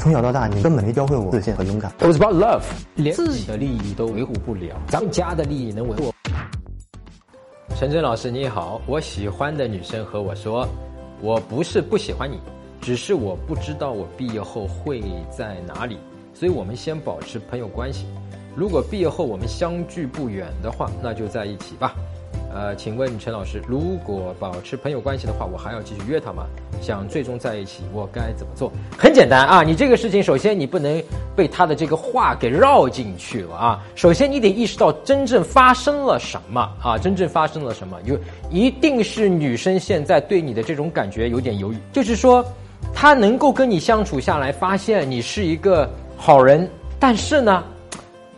从小到大，你根本没教会我自信和勇敢。It was about love，连自己的利益都维护不了，咱们家的利益能维护？陈真老师你好，我喜欢的女生和我说，我不是不喜欢你，只是我不知道我毕业后会在哪里，所以我们先保持朋友关系。如果毕业后我们相距不远的话，那就在一起吧。呃，请问陈老师，如果保持朋友关系的话，我还要继续约她吗？想最终在一起，我该怎么做？很简单啊，你这个事情，首先你不能被他的这个话给绕进去了啊。首先你得意识到真正发生了什么啊，真正发生了什么，就一定是女生现在对你的这种感觉有点犹豫，就是说，她能够跟你相处下来，发现你是一个好人，但是呢，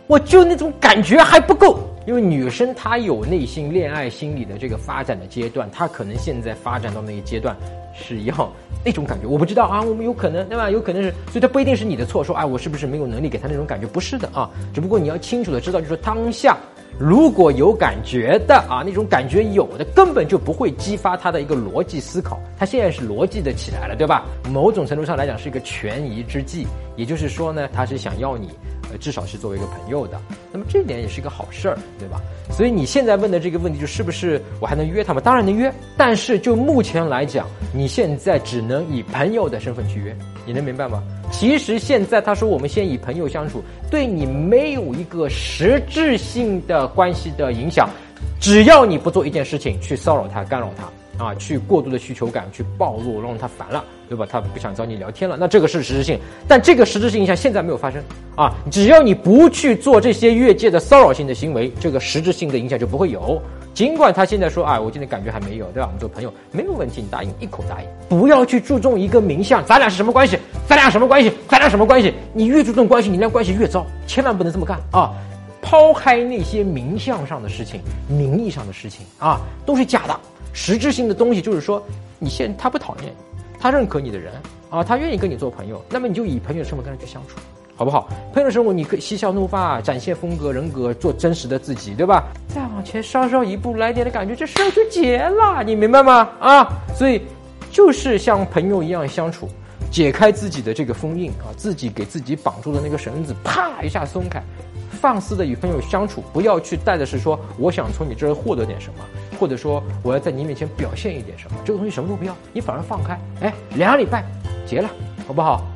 我就那种感觉还不够。因为女生她有内心恋爱心理的这个发展的阶段，她可能现在发展到那个阶段是要那种感觉，我不知道啊，我们有可能对吧？有可能是，所以她不一定是你的错，说哎我是不是没有能力给她那种感觉？不是的啊，只不过你要清楚的知道，就是当下如果有感觉的啊，那种感觉有的根本就不会激发他的一个逻辑思考，他现在是逻辑的起来了，对吧？某种程度上来讲是一个权宜之计，也就是说呢，他是想要你。至少是作为一个朋友的，那么这点也是一个好事儿，对吧？所以你现在问的这个问题，就是不是我还能约他吗？当然能约，但是就目前来讲，你现在只能以朋友的身份去约，你能明白吗？其实现在他说我们先以朋友相处，对你没有一个实质性的关系的影响，只要你不做一件事情去骚扰他、干扰他。啊，去过度的需求感去暴露，让他烦了，对吧？他不想找你聊天了，那这个是实质性。但这个实质性影响现在没有发生啊。只要你不去做这些越界的骚扰性的行为，这个实质性的影响就不会有。尽管他现在说，啊，我今天感觉还没有，对吧？我们做朋友没有问题，你答应一口答应，不要去注重一个名相，咱俩是什么关系？咱俩什么关系？咱俩什么关系？你越注重关系，你那关系越糟，千万不能这么干啊！抛开那些名相上的事情、名义上的事情啊，都是假的。实质性的东西就是说，你现他不讨厌你，他认可你的人啊，他愿意跟你做朋友，那么你就以朋友的身份跟他去相处，好不好？朋友的生活你可以嬉笑怒骂，展现风格人格，做真实的自己，对吧？再往前稍稍一步来点的感觉，这事儿就结了，你明白吗？啊，所以就是像朋友一样相处，解开自己的这个封印啊，自己给自己绑住的那个绳子，啪一下松开。放肆的与朋友相处，不要去带的是说我想从你这儿获得点什么，或者说我要在你面前表现一点什么，这个东西什么都不要，你反而放开，哎，两礼拜结了，好不好？